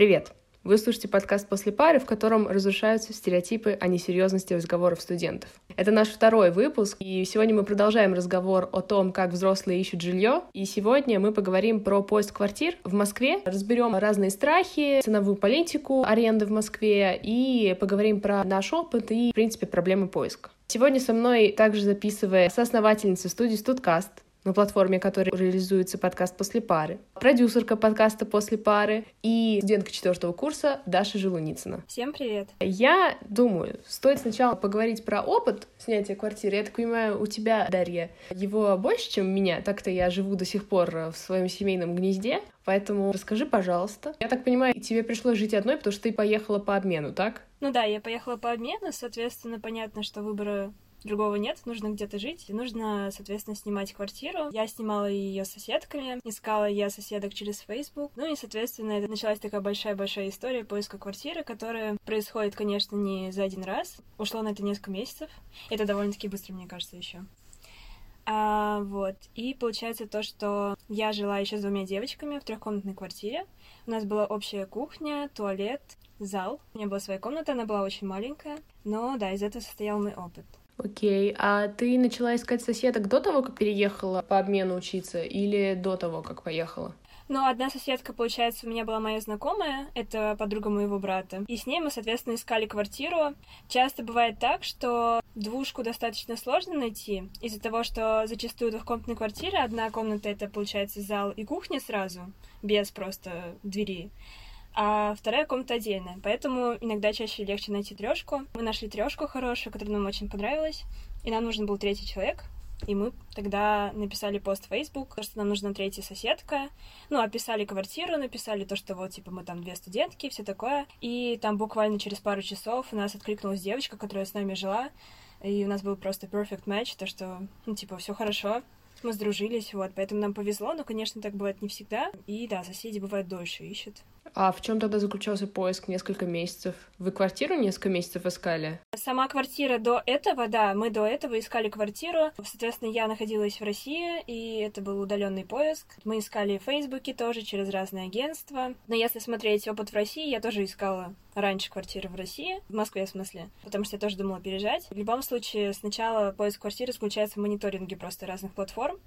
Привет! Вы слушаете подкаст «После пары», в котором разрушаются стереотипы о несерьезности разговоров студентов. Это наш второй выпуск, и сегодня мы продолжаем разговор о том, как взрослые ищут жилье. И сегодня мы поговорим про поиск квартир в Москве, разберем разные страхи, ценовую политику аренды в Москве и поговорим про наш опыт и, в принципе, проблемы поиска. Сегодня со мной также записывает соосновательница студии «Студкаст», на платформе, которой реализуется подкаст «После пары», продюсерка подкаста «После пары» и студентка четвертого курса Даша Желуницына. Всем привет! Я думаю, стоит сначала поговорить про опыт снятия квартиры. Я так понимаю, у тебя, Дарья, его больше, чем у меня. Так-то я живу до сих пор в своем семейном гнезде. Поэтому расскажи, пожалуйста. Я так понимаю, тебе пришлось жить одной, потому что ты поехала по обмену, так? Ну да, я поехала по обмену, соответственно, понятно, что выбора другого нет, нужно где-то жить, нужно, соответственно, снимать квартиру. Я снимала ее соседками, искала я соседок через Facebook, ну и, соответственно, это началась такая большая-большая история поиска квартиры, которая происходит, конечно, не за один раз. Ушло на это несколько месяцев. Это довольно-таки быстро, мне кажется, еще. А, вот. И получается то, что я жила еще с двумя девочками в трехкомнатной квартире. У нас была общая кухня, туалет, зал. У меня была своя комната, она была очень маленькая. Но да, из этого состоял мой опыт. Окей, а ты начала искать соседок до того, как переехала по обмену учиться, или до того, как поехала? Ну, одна соседка, получается, у меня была моя знакомая, это подруга моего брата. И с ней мы, соответственно, искали квартиру. Часто бывает так, что двушку достаточно сложно найти, из-за того, что зачастую двухкомнатные квартиры, одна комната — это, получается, зал и кухня сразу, без просто двери а вторая комната отдельная. Поэтому иногда чаще легче найти трешку. Мы нашли трешку хорошую, которая нам очень понравилась, и нам нужен был третий человек. И мы тогда написали пост в Facebook, что нам нужна третья соседка. Ну, описали квартиру, написали то, что вот, типа, мы там две студентки, все такое. И там буквально через пару часов у нас откликнулась девочка, которая с нами жила. И у нас был просто perfect match, то, что, ну, типа, все хорошо, мы сдружились, вот, поэтому нам повезло, но, конечно, так бывает не всегда. И да, соседи бывают дольше ищут. А в чем тогда заключался поиск несколько месяцев? Вы квартиру несколько месяцев искали? Сама квартира до этого, да, мы до этого искали квартиру. Соответственно, я находилась в России, и это был удаленный поиск. Мы искали в Фейсбуке тоже через разные агентства. Но если смотреть опыт в России, я тоже искала раньше квартиры в России, в Москве в смысле, потому что я тоже думала переезжать. В любом случае, сначала поиск квартиры заключается в мониторинге просто разных платформ.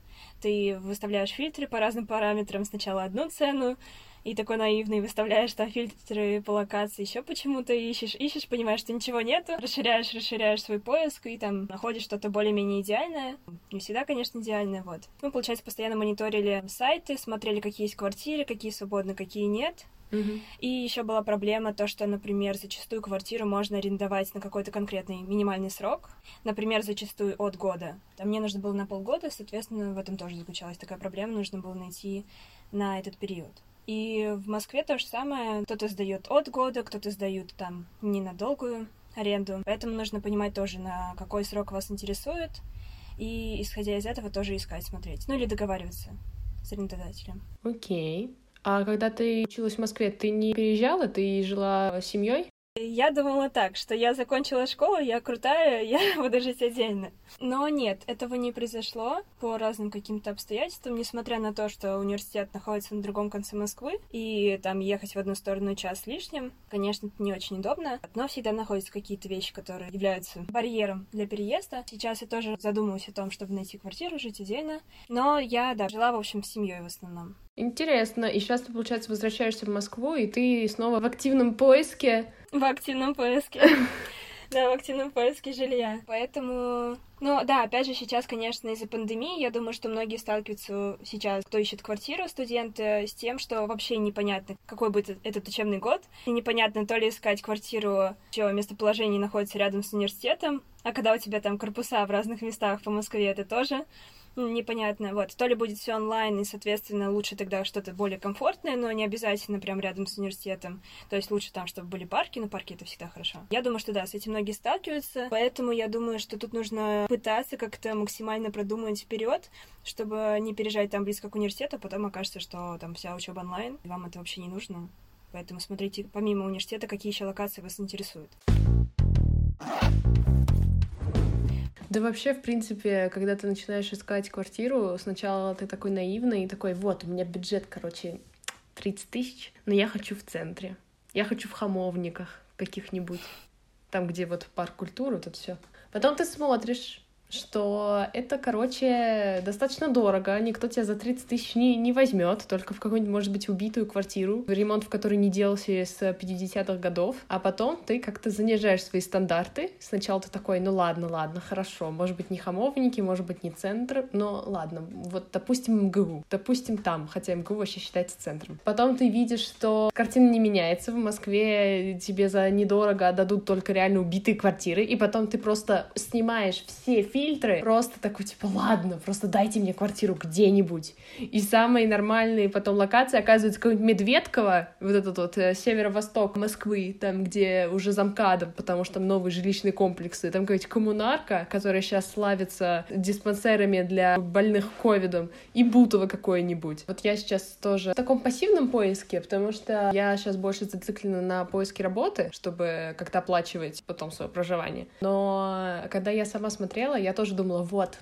Ты выставляешь фильтры по разным параметрам, сначала одну цену, и такой наивный выставляешь там фильтры по локации, еще почему-то ищешь, ищешь, понимаешь, что ничего нету, расширяешь, расширяешь свой поиск и там находишь что-то более-менее идеальное. Не всегда, конечно, идеальное, вот. Мы, получается, постоянно мониторили сайты, смотрели, какие есть квартиры, какие свободны, какие нет. И еще была проблема то, что, например, зачастую квартиру можно арендовать на какой-то конкретный минимальный срок, например, зачастую от года. Там мне нужно было на полгода, соответственно, в этом тоже заключалась такая проблема, нужно было найти на этот период. И в Москве то же самое. Кто-то сдает от года, кто-то сдают там не на долгую аренду. Поэтому нужно понимать тоже, на какой срок вас интересует. И, исходя из этого, тоже искать, смотреть. Ну или договариваться с арендодателем. Окей. Okay. А когда ты училась в Москве, ты не переезжала, ты жила с семьей? Я думала так, что я закончила школу, я крутая, я буду жить отдельно. Но нет, этого не произошло по разным каким-то обстоятельствам, несмотря на то, что университет находится на другом конце Москвы, и там ехать в одну сторону час лишним, конечно, это не очень удобно, но всегда находятся какие-то вещи, которые являются барьером для переезда. Сейчас я тоже задумываюсь о том, чтобы найти квартиру, жить отдельно, но я, да, жила, в общем, с семьей в основном. Интересно. И сейчас ты, получается, возвращаешься в Москву, и ты снова в активном поиске. В активном поиске. Да, в активном поиске жилья. Поэтому, ну да, опять же, сейчас, конечно, из-за пандемии, я думаю, что многие сталкиваются сейчас, кто ищет квартиру, студенты, с тем, что вообще непонятно, какой будет этот учебный год. И непонятно, то ли искать квартиру, чье местоположение находится рядом с университетом, а когда у тебя там корпуса в разных местах по Москве, это тоже непонятно. Вот, то ли будет все онлайн, и, соответственно, лучше тогда что-то более комфортное, но не обязательно прям рядом с университетом. То есть лучше там, чтобы были парки, но парки это всегда хорошо. Я думаю, что да, с этим многие сталкиваются, поэтому я думаю, что тут нужно пытаться как-то максимально продумать вперед, чтобы не переезжать там близко к университету, а потом окажется, что там вся учеба онлайн, и вам это вообще не нужно. Поэтому смотрите, помимо университета, какие еще локации вас интересуют. Да вообще, в принципе, когда ты начинаешь искать квартиру, сначала ты такой наивный и такой, вот, у меня бюджет, короче, 30 тысяч, но я хочу в центре. Я хочу в Хамовниках каких-нибудь. Там, где вот парк культуры, вот это все. Потом ты смотришь, что это, короче, достаточно дорого. Никто тебя за 30 тысяч не, не возьмет, только в какую-нибудь, может быть, убитую квартиру, ремонт в которой не делался с 50-х годов. А потом ты как-то занижаешь свои стандарты. Сначала ты такой, ну ладно, ладно, хорошо. Может быть, не хамовники, может быть, не центр, но ладно. Вот, допустим, МГУ. Допустим, там, хотя МГУ вообще считается центром. Потом ты видишь, что картина не меняется. В Москве тебе за недорого отдадут только реально убитые квартиры. И потом ты просто снимаешь все фильмы фильтры. Просто такой, типа, ладно, просто дайте мне квартиру где-нибудь. И самые нормальные потом локации оказываются какой-нибудь Медведково, вот этот вот э, северо-восток Москвы, там, где уже замкадом, потому что там новые жилищные комплексы. Там какая-нибудь коммунарка, которая сейчас славится диспансерами для больных ковидом, и Бутово какое-нибудь. Вот я сейчас тоже в таком пассивном поиске, потому что я сейчас больше зациклена на поиске работы, чтобы как-то оплачивать потом свое проживание. Но когда я сама смотрела, я тоже думала, вот,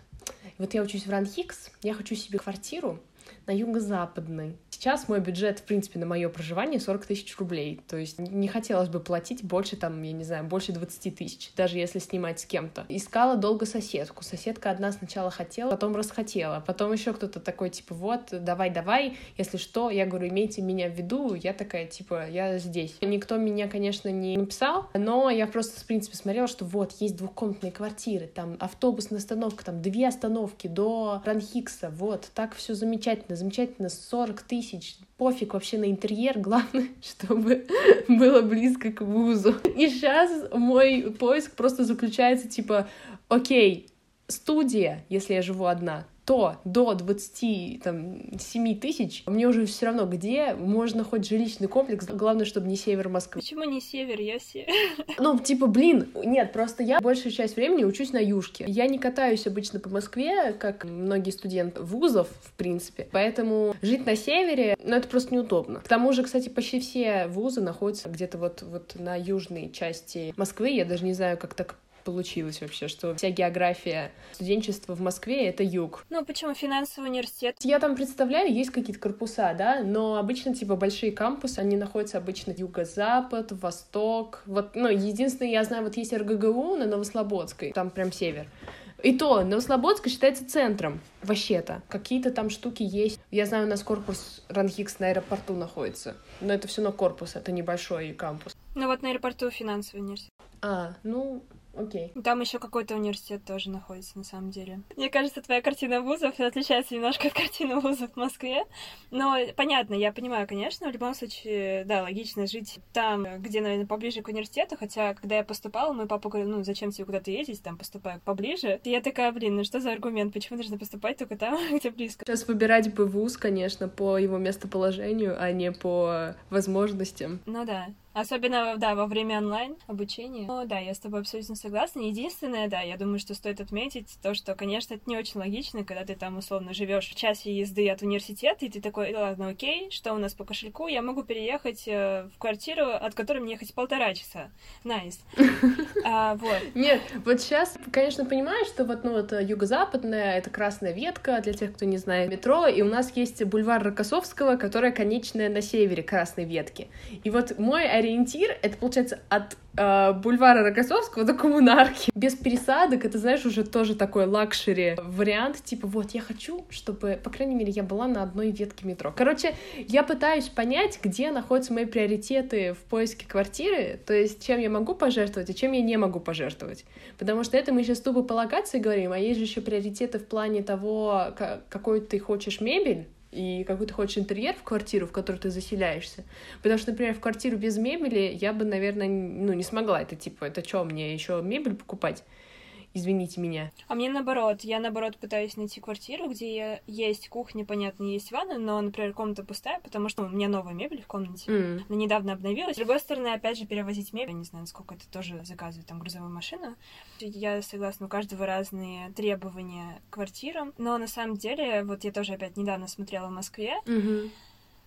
вот я учусь в Ранхикс, я хочу себе квартиру на юго-западной, Сейчас мой бюджет, в принципе, на мое проживание 40 тысяч рублей. То есть не хотелось бы платить больше, там, я не знаю, больше 20 тысяч, даже если снимать с кем-то. Искала долго соседку. Соседка одна сначала хотела, потом расхотела. Потом еще кто-то такой, типа, вот, давай-давай, если что, я говорю, имейте меня в виду. Я такая, типа, я здесь. Никто меня, конечно, не написал, но я просто, в принципе, смотрела, что вот, есть двухкомнатные квартиры, там автобусная остановка, там две остановки до Ранхикса, вот, так все замечательно, замечательно, 40 тысяч. Пофиг вообще на интерьер, главное, чтобы было близко к вузу. И сейчас мой поиск просто заключается типа, окей, студия, если я живу одна, то до 27 тысяч мне уже все равно, где можно хоть жилищный комплекс, главное, чтобы не север Москвы. Почему не север, я север? Ну, типа, блин, нет, просто я большую часть времени учусь на юшке. Я не катаюсь обычно по Москве, как многие студенты вузов, в принципе, поэтому жить на севере, ну, это просто неудобно. К тому же, кстати, почти все вузы находятся где-то вот, вот на южной части Москвы, я даже не знаю, как так получилось вообще, что вся география студенчества в Москве — это юг. Ну, почему финансовый университет? Я там представляю, есть какие-то корпуса, да, но обычно, типа, большие кампусы, они находятся обычно юго-запад, восток. Вот, ну, единственное, я знаю, вот есть РГГУ на Новослободской, там прям север. И то, Новослободска считается центром, вообще-то. Какие-то там штуки есть. Я знаю, у нас корпус Ранхикс на аэропорту находится. Но это все на корпус, это небольшой кампус. Ну вот на аэропорту финансовый университет. А, ну, Окей. Там еще какой-то университет тоже находится, на самом деле. Мне кажется, твоя картина вузов отличается немножко от картины вузов в Москве. Но понятно, я понимаю, конечно, в любом случае, да, логично жить там, где, наверное, поближе к университету. Хотя, когда я поступала, мой папа говорил, ну, зачем тебе куда-то ездить, там, поступаю поближе. И я такая, блин, ну что за аргумент? Почему нужно поступать только там, где близко? Сейчас выбирать бы вуз, конечно, по его местоположению, а не по возможностям. Ну да. Особенно, да, во время онлайн обучения. Ну, да, я с тобой абсолютно согласна. Единственное, да, я думаю, что стоит отметить то, что, конечно, это не очень логично, когда ты там условно живешь в часе езды от университета, и ты такой, ладно, окей, что у нас по кошельку, я могу переехать э, в квартиру, от которой мне ехать полтора часа. Nice. А, вот. Нет, вот сейчас, конечно, понимаешь, что вот, ну, вот юго-западная, это красная ветка, для тех, кто не знает, метро, и у нас есть бульвар Рокоссовского, которая конечная на севере красной ветки. И вот мой ориентир, это получается от э, бульвара Рокоссовского до коммунарки. Без пересадок, это, знаешь, уже тоже такой luxury вариант, типа, вот, я хочу, чтобы, по крайней мере, я была на одной ветке метро. Короче, я пытаюсь понять, где находятся мои приоритеты в поиске квартиры, то есть чем я могу пожертвовать, и чем я не могу пожертвовать. Потому что это мы сейчас тупо по локации говорим, а есть же еще приоритеты в плане того, какой ты хочешь мебель, и какой ты хочешь интерьер в квартиру, в которую ты заселяешься. Потому что, например, в квартиру без мебели я бы, наверное, ну, не смогла. Это типа, это что, мне еще мебель покупать? Извините меня. А мне наоборот, я наоборот пытаюсь найти квартиру, где есть кухня, понятно, есть ванна, но, например, комната пустая, потому что у меня новая мебель в комнате, mm. она недавно обновилась. С другой стороны, опять же, перевозить мебель, не знаю, сколько это тоже заказывает там грузовую машину. Я согласна, у каждого разные требования к квартирам, но на самом деле, вот я тоже опять недавно смотрела в Москве, mm-hmm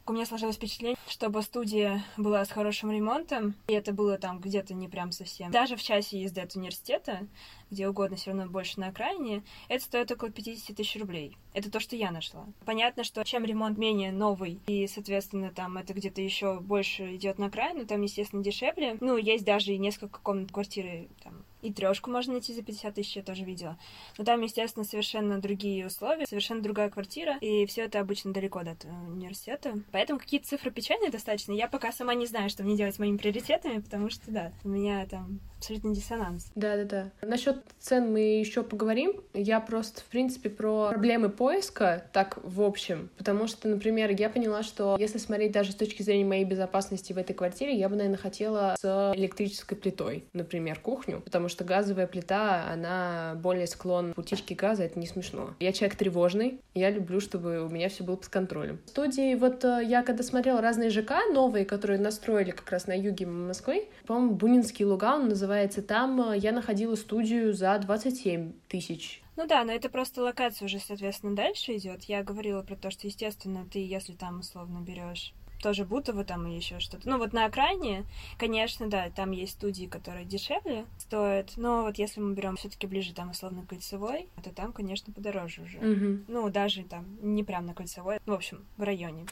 У меня сложилось впечатление, чтобы студия была с хорошим ремонтом, и это было там где-то не прям совсем. Даже в часе езды от университета, где угодно, все равно больше на окраине, это стоит около 50 тысяч рублей. Это то, что я нашла. Понятно, что чем ремонт менее новый, и, соответственно, там это где-то еще больше идет на окраину, там, естественно, дешевле. Ну, есть даже и несколько комнат квартиры там и трешку можно найти за 50 тысяч, я тоже видела. Но там, естественно, совершенно другие условия, совершенно другая квартира, и все это обычно далеко от университета. Поэтому какие-то цифры печальные достаточно. Я пока сама не знаю, что мне делать с моими приоритетами, потому что, да, у меня там абсолютно диссонанс. Да-да-да. Насчет цен мы еще поговорим. Я просто, в принципе, про проблемы поиска, так, в общем. Потому что, например, я поняла, что если смотреть даже с точки зрения моей безопасности в этой квартире, я бы, наверное, хотела с электрической плитой, например, кухню, потому что газовая плита, она более склон к утечке газа, это не смешно. Я человек тревожный, я люблю, чтобы у меня все было под контролем. В студии, вот э, я когда смотрела разные ЖК новые, которые настроили как раз на юге Москвы, по-моему, Бунинский луга он называется называется. Там э, я находила студию за 27 тысяч. Ну да, но это просто локация уже, соответственно, дальше идет. Я говорила про то, что, естественно, ты, если там условно берешь тоже Бутово там или еще что-то. Ну вот на окраине, конечно, да, там есть студии, которые дешевле стоят, но вот если мы берем все-таки ближе там условно кольцевой, то там, конечно, подороже уже. Угу. Ну даже там не прям на кольцевой, в общем, в районе.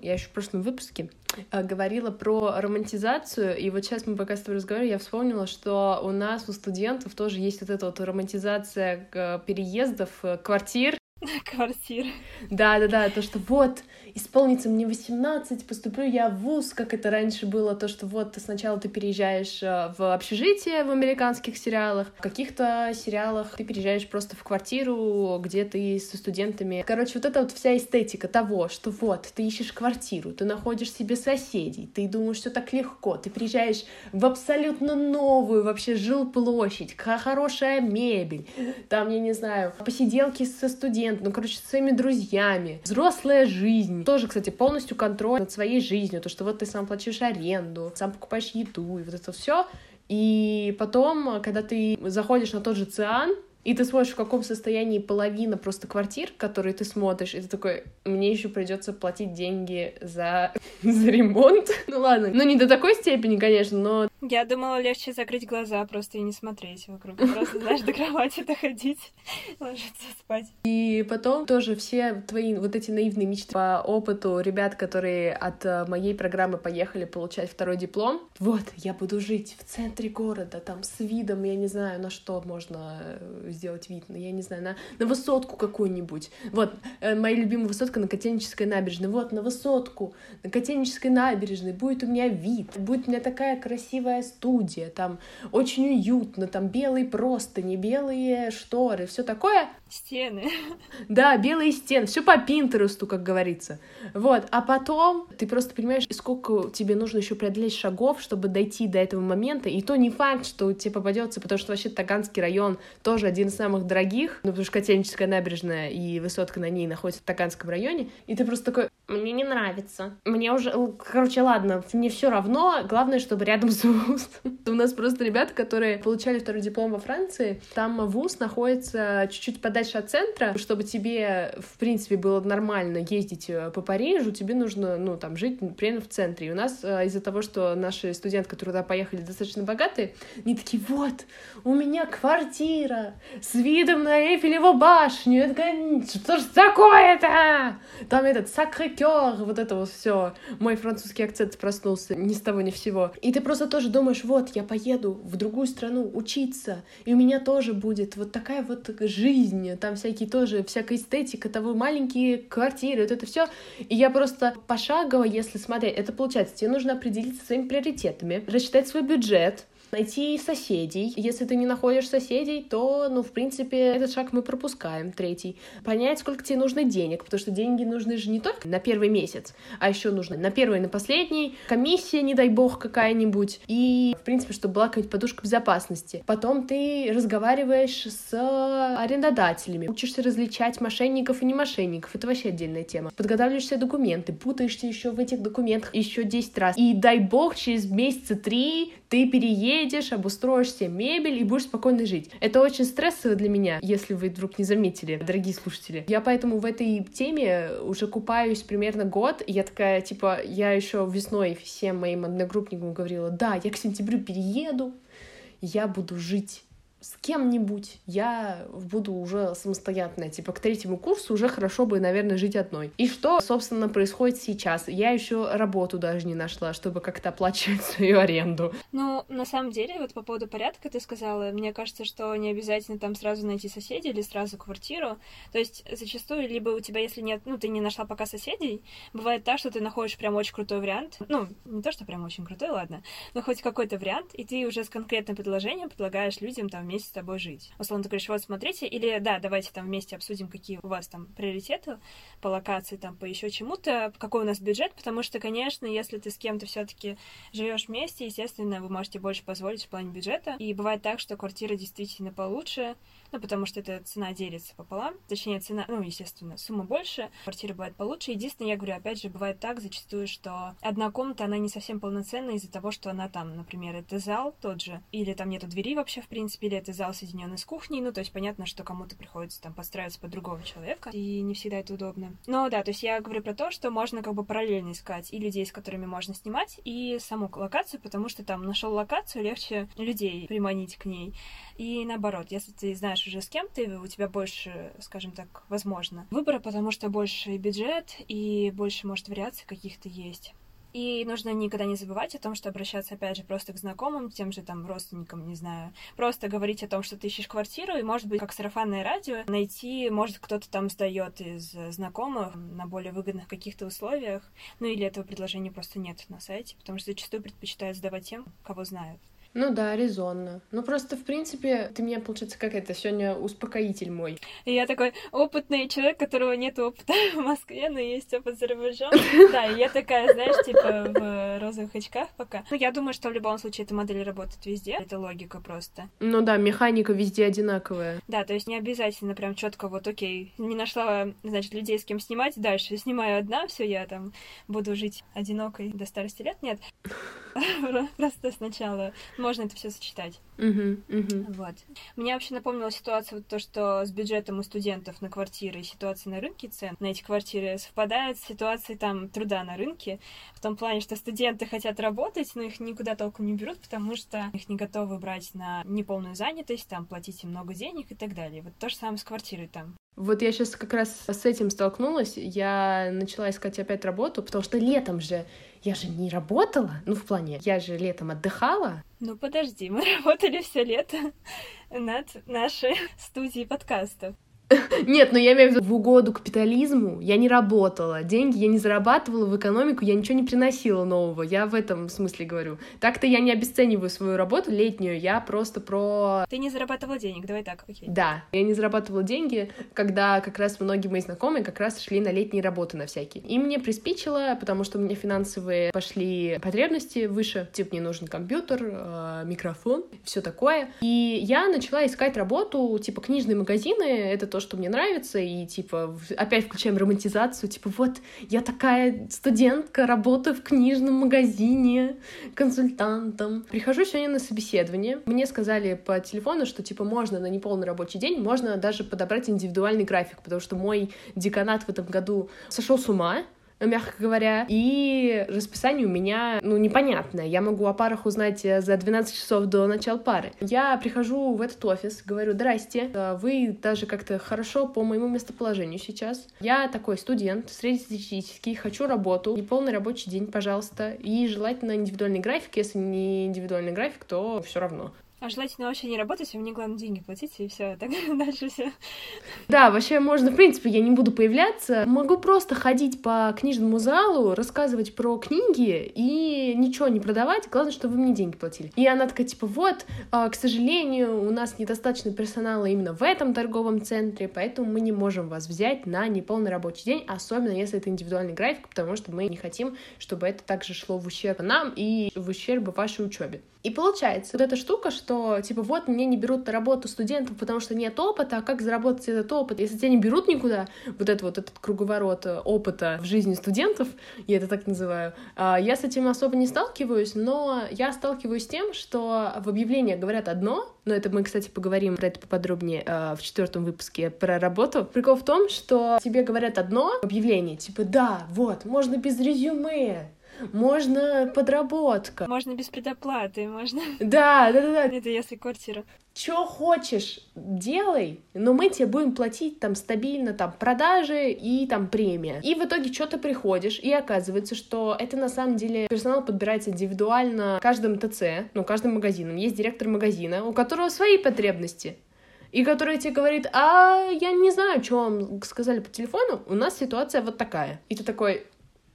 Я еще в прошлом выпуске э, говорила про романтизацию, и вот сейчас мы пока с тобой разговариваем, я вспомнила, что у нас, у студентов тоже есть вот эта вот романтизация переездов, э, квартир, Квартиры. Да, да, да, то, что вот, исполнится мне 18, поступлю я в ВУЗ, как это раньше было, то, что вот сначала ты переезжаешь э, в общежитие в американских сериалах, в каких-то сериалах ты переезжаешь просто в квартиру, где ты со студентами. Короче, вот эта вот вся эстетика того, что вот, ты ищешь квартиру, ты находишь себе соседей, ты думаешь, что так легко, ты приезжаешь в абсолютно новую вообще жилплощадь, хорошая мебель, там, я не знаю, посиделки со студентами, ну, короче, своими друзьями, взрослая жизнь, тоже, кстати, полностью контроль над своей жизнью, то, что вот ты сам платишь аренду, сам покупаешь еду, и вот это все. И потом, когда ты заходишь на тот же Циан, и ты смотришь, в каком состоянии половина просто квартир, которые ты смотришь, и ты такой, мне еще придется платить деньги за, за ремонт. Ну ладно, ну не до такой степени, конечно, но... Я думала, легче закрыть глаза просто и не смотреть вокруг. Просто, знаешь, до кровати доходить, ложиться спать. И потом тоже все твои вот эти наивные мечты по опыту ребят, которые от э, моей программы поехали получать второй диплом. Вот, я буду жить в центре города, там с видом, я не знаю, на что можно э, сделать вид, ну, я не знаю, на, на высотку какую-нибудь. Вот, э, моя любимая высотка на Котельнической набережной. Вот, на высотку, на Котельнической набережной будет у меня вид, будет у меня такая красивая студия, там очень уютно, там белые простыни, белые шторы, все такое. Стены. Да, белые стены, все по Пинтересту, как говорится. Вот, а потом ты просто понимаешь, сколько тебе нужно еще преодолеть шагов, чтобы дойти до этого момента, и то не факт, что тебе попадется, потому что вообще Таганский район тоже один из самых дорогих, ну, потому что Котельническая набережная и высотка на ней находится в Таганском районе, и ты просто такой, мне не нравится. Мне уже, короче, ладно, мне все равно, главное, чтобы рядом с ВУЗ. У нас просто ребята, которые получали второй диплом во Франции, там ВУЗ находится чуть-чуть подальше от центра, чтобы тебе, в принципе, было нормально ездить э, по Парижу, тебе нужно, ну, там, жить прямо в центре. И у нас э, из-за того, что наши студенты, которые туда поехали, достаточно богатые, они такие, вот, у меня квартира с видом на Эйфелеву башню. Такая, что ж такое-то? Там этот сакрекер, вот это вот все. Мой французский акцент проснулся ни с того ни всего. И ты просто тоже думаешь, вот, я поеду в другую страну учиться, и у меня тоже будет вот такая вот жизнь, там всякие тоже, всякая эстетика, того маленькие квартиры, вот это все. И я просто пошагово, если смотреть, это получается, тебе нужно определиться своими приоритетами, рассчитать свой бюджет, найти соседей. Если ты не находишь соседей, то, ну, в принципе, этот шаг мы пропускаем. Третий. Понять, сколько тебе нужно денег, потому что деньги нужны же не только на первый месяц, а еще нужно на первый на последний. Комиссия, не дай бог, какая-нибудь. И, в принципе, чтобы была какая-нибудь подушка безопасности. Потом ты разговариваешь с арендодателями, учишься различать мошенников и не мошенников. Это вообще отдельная тема. Подготавливаешь все документы, путаешься еще в этих документах еще 10 раз. И дай бог, через месяца три ты переедешь переедешь, обустроишь себе мебель и будешь спокойно жить. Это очень стрессово для меня, если вы вдруг не заметили, дорогие слушатели. Я поэтому в этой теме уже купаюсь примерно год, и я такая, типа, я еще весной всем моим одногруппникам говорила, да, я к сентябрю перееду, я буду жить с кем-нибудь я буду уже самостоятельная. Типа к третьему курсу уже хорошо бы, наверное, жить одной. И что, собственно, происходит сейчас? Я еще работу даже не нашла, чтобы как-то оплачивать свою аренду. Ну, на самом деле, вот по поводу порядка ты сказала, мне кажется, что не обязательно там сразу найти соседей или сразу квартиру. То есть зачастую либо у тебя, если нет, ну, ты не нашла пока соседей, бывает так, что ты находишь прям очень крутой вариант. Ну, не то, что прям очень крутой, ладно, но хоть какой-то вариант, и ты уже с конкретным предложением предлагаешь людям там вместе с тобой жить. Условно, ты говоришь, вот смотрите, или да, давайте там вместе обсудим, какие у вас там приоритеты по локации, там, по еще чему-то, какой у нас бюджет, потому что, конечно, если ты с кем-то все-таки живешь вместе, естественно, вы можете больше позволить в плане бюджета. И бывает так, что квартира действительно получше, ну, потому что эта цена делится пополам, точнее, цена, ну, естественно, сумма больше, квартира бывает получше. Единственное, я говорю, опять же, бывает так зачастую, что одна комната, она не совсем полноценная из-за того, что она там, например, это зал тот же, или там нету двери вообще, в принципе, или это зал соединенный с кухней, ну, то есть понятно, что кому-то приходится там подстраиваться под другого человека, и не всегда это удобно. Но да, то есть я говорю про то, что можно как бы параллельно искать и людей, с которыми можно снимать, и саму локацию, потому что там нашел локацию, легче людей приманить к ней. И наоборот, если ты знаешь уже с кем ты, у тебя больше, скажем так, возможно выбора, потому что больше бюджет и больше, может, вариаций каких-то есть. И нужно никогда не забывать о том, что обращаться, опять же, просто к знакомым, тем же там родственникам, не знаю. Просто говорить о том, что ты ищешь квартиру, и, может быть, как сарафанное радио, найти, может, кто-то там сдает из знакомых на более выгодных каких-то условиях. Ну, или этого предложения просто нет на сайте, потому что зачастую предпочитают сдавать тем, кого знают. Ну да, резонно. Ну просто, в принципе, ты меня, получается, как это, сегодня успокоитель мой. И я такой опытный человек, которого нет опыта в Москве, но есть опыт за рубежом. Да, и я такая, знаешь, типа в розовых очках пока. Ну, я думаю, что в любом случае эта модель работает везде. Это логика просто. Ну да, механика везде одинаковая. Да, то есть не обязательно прям четко вот, окей, не нашла, значит, людей, с кем снимать, дальше снимаю одна, все, я там буду жить одинокой до старости лет. Нет. Просто сначала можно это все сочетать. Uh-huh, uh-huh. Вот. Мне вообще напомнила ситуация вот то, что с бюджетом у студентов на квартиры и ситуация на рынке цен на эти квартиры совпадает с ситуацией там труда на рынке, в том плане, что студенты хотят работать, но их никуда толком не берут, потому что их не готовы брать на неполную занятость, там платить им много денег и так далее. Вот то же самое с квартирой там. Вот я сейчас как раз с этим столкнулась. Я начала искать опять работу, потому что летом же я же не работала. Ну, в плане, я же летом отдыхала. Ну, подожди, мы работали все лето над нашей студией подкастов. Нет, но я имею в виду в угоду капитализму я не работала, деньги я не зарабатывала в экономику, я ничего не приносила нового, я в этом смысле говорю. Так-то я не обесцениваю свою работу летнюю, я просто про... Ты не зарабатывала денег, давай так, окей. Да, я не зарабатывала деньги, когда как раз многие мои знакомые как раз шли на летние работы на всякие. И мне приспичило, потому что у меня финансовые пошли потребности выше, типа мне нужен компьютер, э, микрофон, все такое. И я начала искать работу, типа книжные магазины, это то, то, что мне нравится, и, типа, опять включаем романтизацию, типа, вот, я такая студентка, работаю в книжном магазине консультантом. Прихожу сегодня на собеседование, мне сказали по телефону, что, типа, можно на неполный рабочий день, можно даже подобрать индивидуальный график, потому что мой деканат в этом году сошел с ума, мягко говоря. И расписание у меня, ну, непонятное. Я могу о парах узнать э, за 12 часов до начала пары. Я прихожу в этот офис, говорю, здрасте, э, вы даже как-то хорошо по моему местоположению сейчас. Я такой студент, среднестатистический, хочу работу, неполный рабочий день, пожалуйста, и желательно индивидуальный график. Если не индивидуальный график, то все равно. А желательно вообще не работать, а мне главное деньги платить, и все, так дальше все. Да, вообще можно, в принципе, я не буду появляться. Могу просто ходить по книжному залу, рассказывать про книги и ничего не продавать. Главное, чтобы вы мне деньги платили. И она такая, типа, вот, а, к сожалению, у нас недостаточно персонала именно в этом торговом центре, поэтому мы не можем вас взять на неполный рабочий день, особенно если это индивидуальный график, потому что мы не хотим, чтобы это также шло в ущерб нам и в ущерб вашей учебе. И получается вот эта штука, что типа вот мне не берут на работу студентов, потому что нет опыта, а как заработать этот опыт? Если тебя не берут никуда, вот это вот этот круговорот э, опыта в жизни студентов, я это так называю, а, я с этим особо не сталкиваюсь, но я сталкиваюсь с тем, что в объявлениях говорят одно, но это мы, кстати, поговорим про это поподробнее э, в четвертом выпуске про работу. Прикол в том, что тебе говорят одно объявление, типа, да, вот, можно без резюме, можно подработка. Можно без предоплаты, можно... Да, да, да, да. Это если квартира. Чё хочешь, делай, но мы тебе будем платить там стабильно там продажи и там премия. И в итоге что ты приходишь, и оказывается, что это на самом деле персонал подбирается индивидуально каждым ТЦ, ну, каждым магазином. Есть директор магазина, у которого свои потребности и который тебе говорит, а я не знаю, что вам сказали по телефону, у нас ситуация вот такая. И ты такой,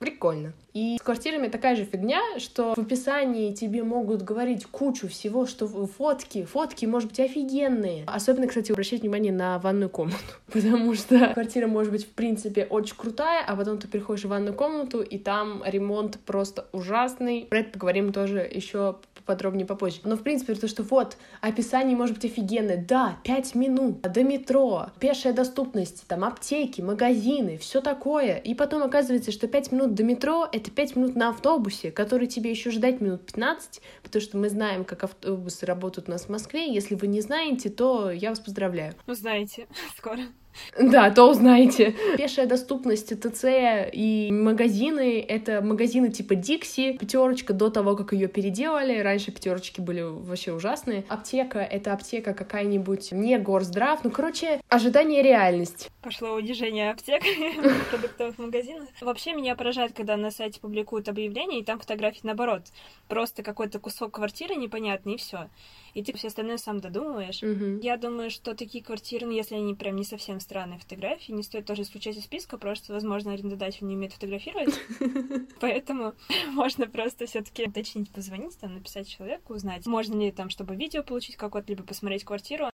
Прикольно. И с квартирами такая же фигня, что в описании тебе могут говорить кучу всего, что фотки, фотки, может быть, офигенные. Особенно, кстати, обращать внимание на ванную комнату, потому что квартира может быть, в принципе, очень крутая, а потом ты приходишь в ванную комнату, и там ремонт просто ужасный. Про это поговорим тоже еще подробнее попозже. Но, в принципе, то, что вот, описание может быть офигенное. Да, 5 минут до метро, пешая доступность, там, аптеки, магазины, все такое. И потом оказывается, что 5 минут до метро — это 5 минут на автобусе, который тебе еще ждать минут 15, потому что мы знаем, как автобусы работают у нас в Москве. Если вы не знаете, то я вас поздравляю. Узнаете скоро. Да, то узнаете. Пешая доступность ТЦ и магазины — это магазины типа Дикси, пятерочка до того, как ее переделали. Раньше пятерочки были вообще ужасные. Аптека — это аптека какая-нибудь не горздрав. Ну, короче, ожидание реальность. Пошло удержание аптек, продуктовых магазинов. Вообще меня поражает, когда на сайте публикуют объявления, и там фотографии наоборот. Просто какой-то кусок квартиры непонятный, и все и ты все остальное сам додумываешь. Mm-hmm. Я думаю, что такие квартиры, ну, если они прям не совсем странные фотографии, не стоит тоже исключать из списка, просто, возможно, арендодатель не умеет фотографировать. Поэтому можно просто все таки уточнить, позвонить, там, написать человеку, узнать, можно ли там, чтобы видео получить какое-то, либо посмотреть квартиру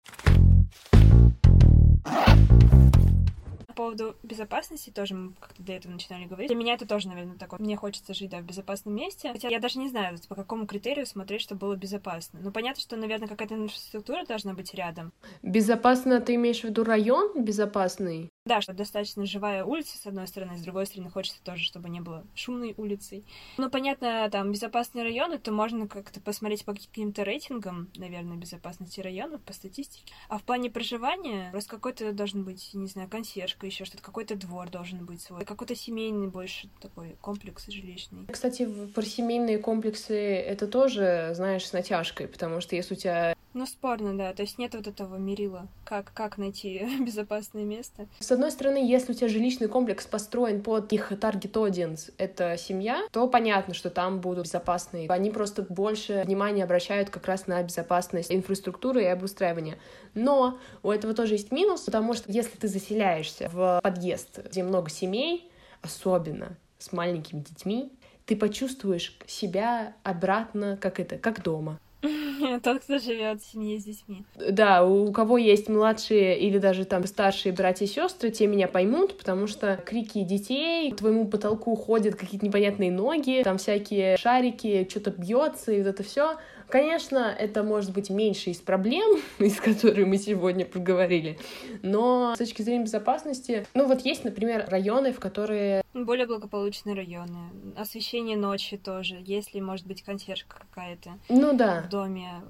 поводу безопасности тоже мы как-то до этого начинали говорить. Для меня это тоже, наверное, такое. Мне хочется жить, да, в безопасном месте. Хотя я даже не знаю, по какому критерию смотреть, чтобы было безопасно. Ну, понятно, что, наверное, какая-то инфраструктура должна быть рядом. Безопасно ты имеешь в виду район безопасный? Да, что достаточно живая улица, с одной стороны, с другой стороны, хочется тоже, чтобы не было шумной улицей. Ну, понятно, там, безопасные районы, то можно как-то посмотреть по каким-то рейтингам, наверное, безопасности районов, по статистике. А в плане проживания, просто какой-то должен быть, не знаю, консьержка, еще что-то, какой-то двор должен быть свой, какой-то семейный больше такой комплекс жилищный. Кстати, про семейные комплексы это тоже, знаешь, с натяжкой, потому что если у тебя ну, спорно, да. То есть нет вот этого мерила. Как, как найти безопасное место? С одной стороны, если у тебя жилищный комплекс построен под их таргет audience, это семья, то понятно, что там будут безопасные. Они просто больше внимания обращают как раз на безопасность инфраструктуры и обустраивания. Но у этого тоже есть минус, потому что если ты заселяешься в подъезд, где много семей, особенно с маленькими детьми, ты почувствуешь себя обратно, как это, как дома. Тот, кто живет в семье с детьми. Да, у кого есть младшие или даже там старшие братья и сестры, те меня поймут, потому что крики детей, к твоему потолку ходят какие-то непонятные ноги, там всякие шарики, что-то бьется, и вот это все. Конечно, это может быть меньше из проблем, из которых мы сегодня поговорили, но с точки зрения безопасности, ну вот есть, например, районы, в которые... Более благополучные районы. Освещение ночи тоже, если, может быть, консьержка какая-то. Ну да. В доме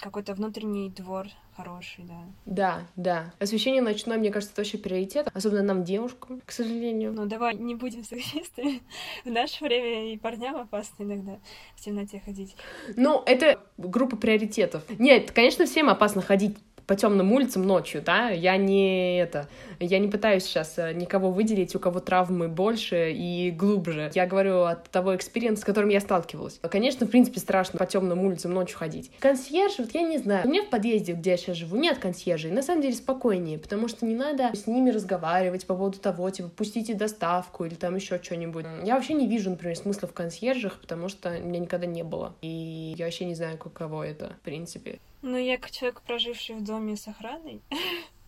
какой-то внутренний двор хороший, да. Да, да. Освещение ночное, мне кажется, это вообще приоритет, особенно нам, девушкам, к сожалению. Ну, давай не будем сексистами. В наше время и парням опасно иногда в темноте ходить. Ну, это группа приоритетов. Нет, конечно, всем опасно ходить по темным улицам ночью, да, я не это, я не пытаюсь сейчас э, никого выделить, у кого травмы больше и глубже. Я говорю от того experience а, с которым я сталкивалась. Конечно, в принципе, страшно по темным улицам ночью ходить. Консьерж, вот я не знаю, у меня в подъезде, где я сейчас живу, нет консьержей, на самом деле спокойнее, потому что не надо с ними разговаривать по поводу того, типа, пустите доставку или там еще что-нибудь. Я вообще не вижу, например, смысла в консьержах, потому что меня никогда не было. И я вообще не знаю, каково это, в принципе. Ну, я как человек, проживший в доме с охраной,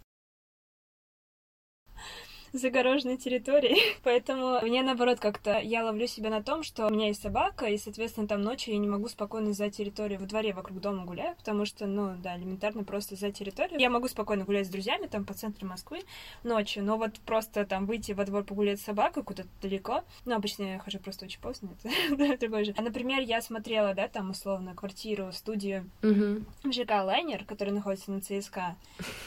загороженной территории. Поэтому мне, наоборот, как-то я ловлю себя на том, что у меня есть собака, и, соответственно, там ночью я не могу спокойно за территорию во дворе вокруг дома гулять, потому что, ну, да, элементарно просто за территорию. Я могу спокойно гулять с друзьями там по центру Москвы ночью, но вот просто там выйти во двор погулять с собакой куда-то далеко, ну, обычно я хожу просто очень поздно, это другой же. А, например, я смотрела, да, там, условно, квартиру, студию в ЖК Лайнер, который находится на ЦСКА.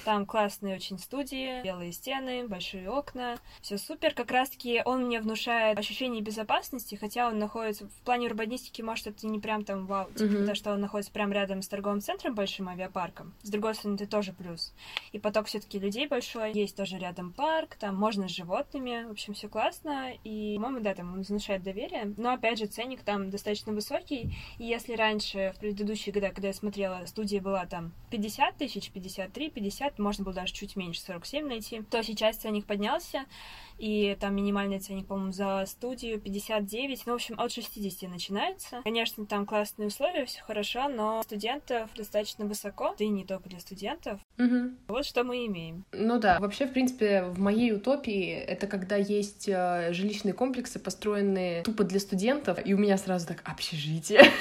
Там классные очень студии, белые стены, большие окна, все супер. Как раз-таки он мне внушает ощущение безопасности, хотя он находится в плане урбанистики, может, это не прям там вау, типа, mm-hmm. потому что он находится прям рядом с торговым центром, большим авиапарком. С другой стороны, это тоже плюс. И поток все-таки людей большой, есть тоже рядом парк, там можно с животными, в общем, все классно. И, по-моему, да, там он внушает доверие. Но, опять же, ценник там достаточно высокий. И если раньше, в предыдущие года, когда я смотрела, студия была там 50 тысяч, 53, 50, можно было даже чуть меньше, 47 найти, то сейчас ценник поднялся, и там минимальный ценник, по-моему, за студию 59, ну, в общем, от 60 начинается. Конечно, там классные условия, все хорошо, но студентов достаточно высоко, да и не только для студентов. Угу. Вот что мы имеем. Ну да, вообще, в принципе, в моей утопии это когда есть э, жилищные комплексы, построенные тупо для студентов, и у меня сразу так общежитие.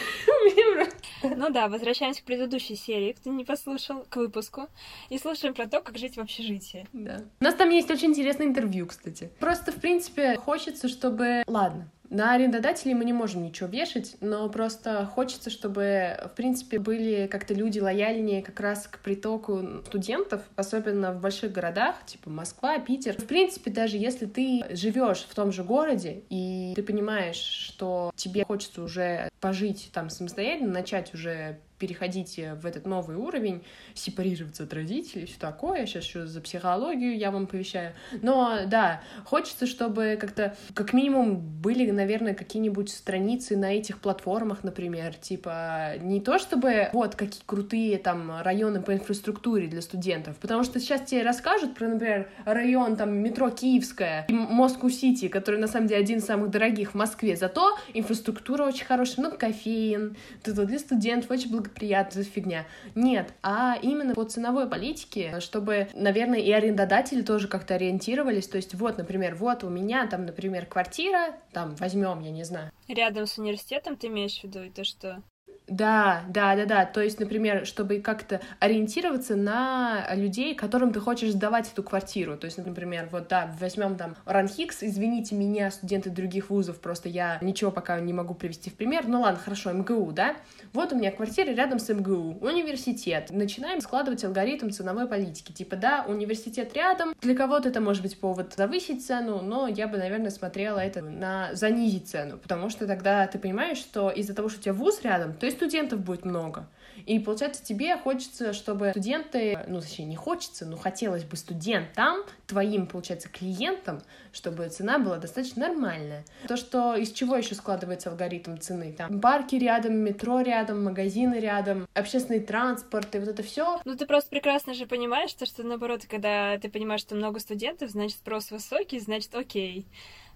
Ну да, возвращаемся к предыдущей серии, кто не послушал, к выпуску, и слушаем про то, как жить в общежитии. Да. У нас там есть очень интересное интервью, кстати. Просто, в принципе, хочется, чтобы... Ладно, на арендодателей мы не можем ничего вешать, но просто хочется, чтобы, в принципе, были как-то люди лояльнее как раз к притоку студентов, особенно в больших городах, типа Москва, Питер. В принципе, даже если ты живешь в том же городе, и ты понимаешь, что тебе хочется уже пожить там самостоятельно, начать уже переходить в этот новый уровень, сепарироваться от родителей, все такое. Сейчас еще за психологию я вам повещаю. Но да, хочется, чтобы как-то, как минимум, были, наверное, какие-нибудь страницы на этих платформах, например, типа не то чтобы вот какие крутые там районы по инфраструктуре для студентов, потому что сейчас тебе расскажут про, например, район там метро Киевская и Москву-Сити, который на самом деле один из самых дорогих в Москве, зато инфраструктура очень хорошая, много кофеин, это для студентов очень благоприятно приятная фигня. Нет, а именно по ценовой политике, чтобы, наверное, и арендодатели тоже как-то ориентировались. То есть вот, например, вот у меня там, например, квартира, там возьмем, я не знаю. Рядом с университетом ты имеешь в виду это что? Да, да, да, да. То есть, например, чтобы как-то ориентироваться на людей, которым ты хочешь сдавать эту квартиру. То есть, например, вот да, возьмем там Ранхикс, извините меня, студенты других вузов, просто я ничего пока не могу привести в пример. Ну ладно, хорошо, МГУ, да? Вот у меня квартира рядом с МГУ, университет. Начинаем складывать алгоритм ценовой политики. Типа, да, университет рядом, для кого-то это может быть повод завысить цену, но я бы, наверное, смотрела это на занизить цену, потому что тогда ты понимаешь, что из-за того, что у тебя вуз рядом, то есть студентов будет много. И получается, тебе хочется, чтобы студенты, ну, точнее, не хочется, но хотелось бы студентам, твоим, получается, клиентам, чтобы цена была достаточно нормальная. То, что из чего еще складывается алгоритм цены? Там парки рядом, метро рядом, магазины рядом, общественный транспорт и вот это все. Ну, ты просто прекрасно же понимаешь, то, что наоборот, когда ты понимаешь, что много студентов, значит, спрос высокий, значит, окей.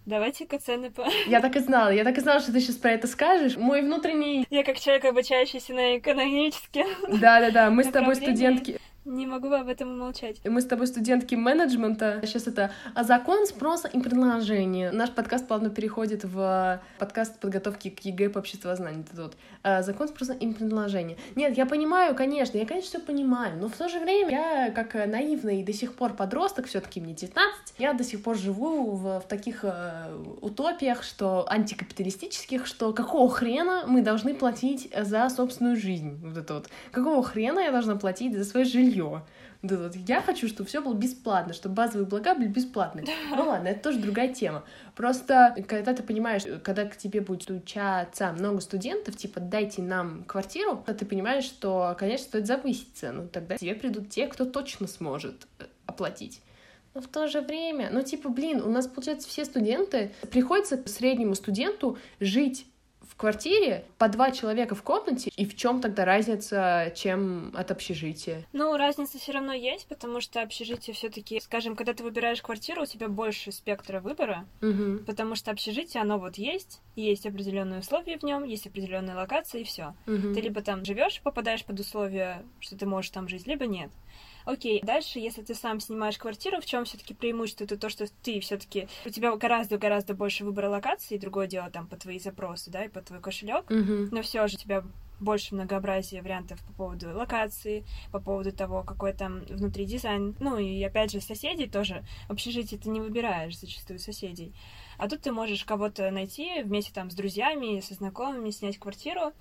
Давайте-ка цены по... Я так и знала, я так и знала, что ты сейчас про это скажешь. Мой внутренний... Я как человек, обучающийся на экономически. Да-да-да, мы с тобой студентки не могу об этом умолчать. Мы с тобой студентки менеджмента. Сейчас это а закон спроса и предложения. Наш подкаст плавно переходит в подкаст подготовки к ЕГЭ по обществознанию. Это вот а закон спроса и предложения. Нет, я понимаю, конечно, я, конечно, все понимаю, но в то же время я, как наивный до сих пор подросток, все таки мне 19, я до сих пор живу в, в таких э, утопиях, что антикапиталистических, что какого хрена мы должны платить за собственную жизнь? Вот это вот. Какого хрена я должна платить за свое жилье? Жилье. Да, вот я хочу, чтобы все было бесплатно, чтобы базовые блага были бесплатны. Ну ладно, это тоже другая тема. Просто, когда ты понимаешь, когда к тебе будет учаться много студентов, типа, дайте нам квартиру, то ты понимаешь, что, конечно, стоит завысить цену. Тогда тебе придут те, кто точно сможет э, оплатить. Но в то же время, ну, типа, блин, у нас, получается, все студенты, приходится среднему студенту жить квартире по два человека в комнате, и в чем тогда разница, чем от общежития? Ну, разница все равно есть, потому что общежитие все-таки, скажем, когда ты выбираешь квартиру, у тебя больше спектра выбора, угу. потому что общежитие, оно вот есть, есть определенные условия в нем, есть определенная локация, и все. Угу. Ты либо там живешь, попадаешь под условия, что ты можешь там жить, либо нет. Окей, дальше, если ты сам снимаешь квартиру, в чем все-таки преимущество, это то, что ты все-таки у тебя гораздо-гораздо больше выбора локаций, другое дело там по твои запросы, да, и по твой кошелек, Мгм. но все же у тебя больше многообразия вариантов по поводу локации, по поводу того, какой там внутри дизайн. Ну и опять же соседей тоже. В общежитии ты не выбираешь зачастую соседей. А тут ты можешь кого-то найти вместе там с друзьями, со знакомыми, снять квартиру,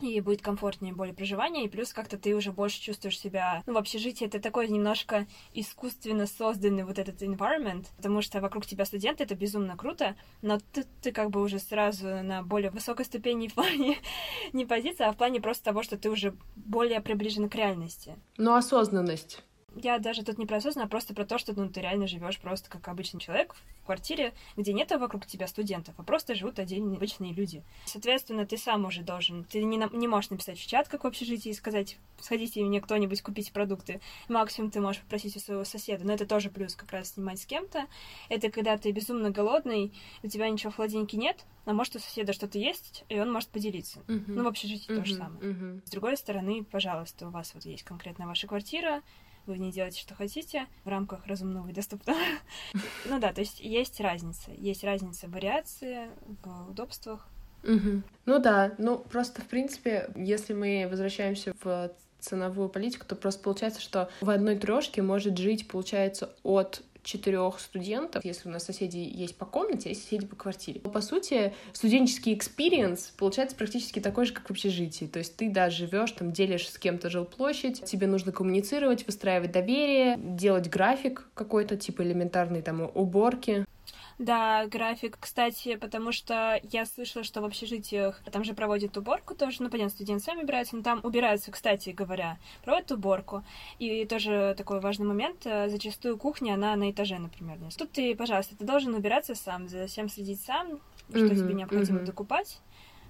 и будет комфортнее более проживание, и плюс как-то ты уже больше чувствуешь себя... Ну, в общежитии это такой немножко искусственно созданный вот этот environment, потому что вокруг тебя студенты, это безумно круто, но ты, ты как бы уже сразу на более высокой ступени в плане не позиции, а в плане просто того, что ты уже более приближен к реальности. Ну, осознанность. Я даже тут не про осознанно, а просто про то, что ну, ты реально живешь просто как обычный человек в квартире, где нет вокруг тебя студентов, а просто живут отдельные обычные люди. Соответственно, ты сам уже должен, ты не, не можешь написать в чат, как в общежитии, и сказать, сходите мне кто-нибудь купить продукты. Максимум ты можешь попросить у своего соседа, но это тоже плюс как раз снимать с кем-то. Это когда ты безумно голодный, у тебя ничего в холодильнике нет, а может у соседа что-то есть, и он может поделиться. Ну, в общежитии то же самое. мгм. С другой стороны, пожалуйста, у вас вот есть конкретно ваша квартира, вы в ней делаете, что хотите, в рамках разумного и доступного. Ну да, то есть есть разница. Есть разница в вариации, в удобствах. Ну да, ну просто в принципе, если мы возвращаемся в ценовую политику, то просто получается, что в одной трешке может жить, получается, от четырех студентов, если у нас соседи есть по комнате, есть соседи по квартире. По сути, студенческий experience получается практически такой же, как в общежитии. То есть ты, да, живешь, там, делишь с кем-то жилплощадь, тебе нужно коммуницировать, выстраивать доверие, делать график какой-то, типа элементарной там уборки. Да, график, кстати, потому что я слышала, что в общежитиях там же проводят уборку тоже, ну, понятно, студенты сами убираются, но там убираются, кстати говоря, проводят уборку. И тоже такой важный момент, э, зачастую кухня, она на этаже, например. Тут ты, пожалуйста, ты должен убираться сам, за всем следить сам, что Мгм, тебе необходимо мгм. докупать.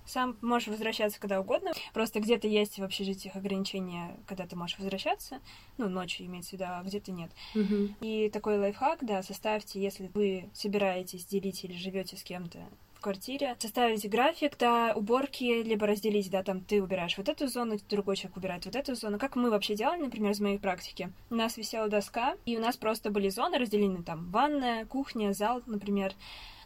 Сам можешь возвращаться когда угодно. Просто где-то есть в общежитиях ограничения, когда ты можешь возвращаться. Ну, ночью имеется в виду, а где-то нет. Мгм. И такой лайфхак, да, составьте, если вы собираетесь делить или живете с кем-то в квартире, составите график, да, уборки, либо разделить, да, там ты убираешь вот эту зону, другой человек убирает вот эту зону. Как мы вообще делали, например, из моей практики. У нас висела доска, и у нас просто были зоны разделены, там, ванная, кухня, зал, например.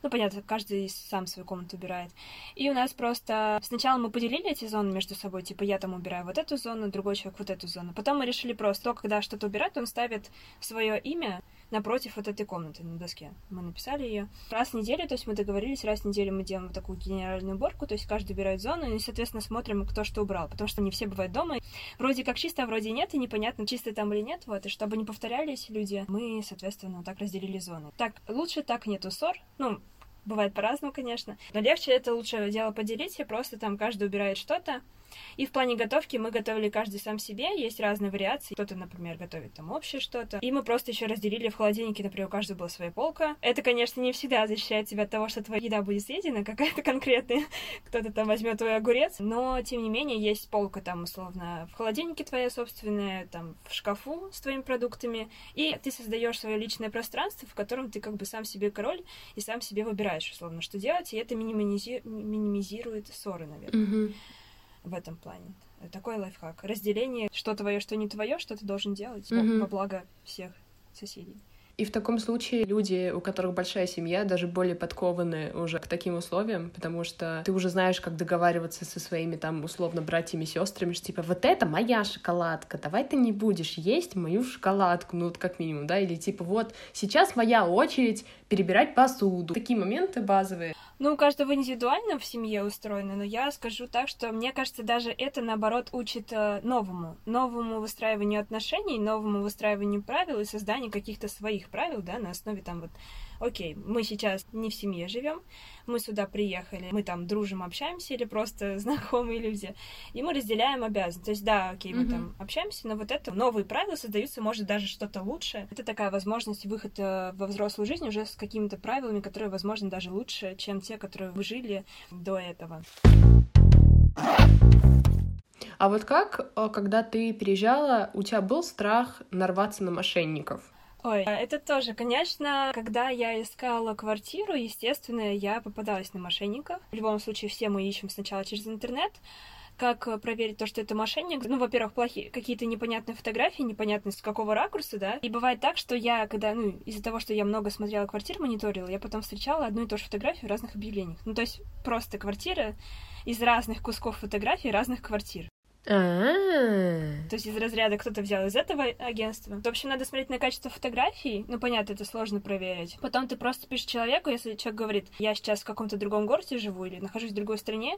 Ну, понятно, каждый сам свою комнату убирает. И у нас просто... Сначала мы поделили эти зоны между собой, типа я там убираю вот эту зону, другой человек вот эту зону. Потом мы решили просто, то, когда что-то убирать, он ставит свое имя напротив вот этой комнаты на доске. Мы написали ее. Раз в неделю, то есть мы договорились, раз в неделю мы делаем вот такую генеральную уборку, то есть каждый убирает зону, и, соответственно, смотрим, кто что убрал, потому что не все бывают дома. Вроде как чисто, а вроде нет, и непонятно, чисто там или нет, вот, и чтобы не повторялись люди, мы, соответственно, так разделили зоны. Так, лучше так нету ссор, ну, Бывает по-разному, конечно. Но легче это лучше дело поделить, и просто там каждый убирает что-то. И в плане готовки мы готовили каждый сам себе, есть разные вариации. Кто-то, например, готовит там общее что-то. И мы просто еще разделили в холодильнике, например, у каждого была своя полка. Это, конечно, не всегда защищает тебя от того, что твоя еда будет съедена, какая-то конкретная. Кто-то там возьмет твой огурец. Но, тем не менее, есть полка там, условно, в холодильнике твоя собственная, там, в шкафу с твоими продуктами. И ты создаешь свое личное пространство, в котором ты как бы сам себе король и сам себе выбираешь, условно, что делать. И это минимизи- минимизирует ссоры, наверное Мгм. В этом плане. Такой лайфхак. Разделение, что твое, что не твое, что ты должен делать во- Мгм. во благо всех соседей. И в таком случае люди, у которых большая семья, даже более подкованы уже к таким условиям, потому что ты уже знаешь, как договариваться со своими там условно братьями, сестрами, что типа вот это моя шоколадка, давай ты не будешь есть мою шоколадку, ну вот как минимум, да, или типа вот сейчас моя очередь перебирать посуду. Такие моменты базовые. Ну, у каждого индивидуально в семье устроено, но я скажу так, что мне кажется, даже это, наоборот, учит э, новому, новому выстраиванию отношений, новому выстраиванию правил и созданию каких-то своих правил, да, на основе там вот, окей, мы сейчас не в семье живем, мы сюда приехали, мы там дружим, общаемся или просто знакомые люди, и мы разделяем обязанности. То есть, да, окей, мы Мгм. там общаемся, но вот это новые правила создаются, может, даже что-то лучше. Это такая возможность выхода во взрослую жизнь уже с какими-то правилами, которые, возможно, даже лучше, чем те, которые вы жили до этого. А вот как, э, когда ты переезжала, у тебя был страх нарваться на мошенников? Ой, это тоже, конечно, когда я искала квартиру, естественно, я попадалась на мошенников. В любом случае, все мы ищем сначала через интернет. как проверить то, что это мошенник? Ну, во-первых, плохие какие-то непонятные фотографии, непонятно с какого ракурса, да. И бывает так, что я, когда, ну, из-за того, что я много смотрела квартир, мониторила, я потом встречала одну и ту же фотографию в разных объявлениях. Ну, то есть просто квартира из разных кусков фотографий разных квартир. А-а-а. То есть из разряда кто-то взял из этого агентства. В общем, надо смотреть на качество фотографий. Ну, понятно, это сложно проверить. Потом ты просто пишешь человеку, если человек говорит, я сейчас в каком-то другом городе живу или нахожусь в другой стране,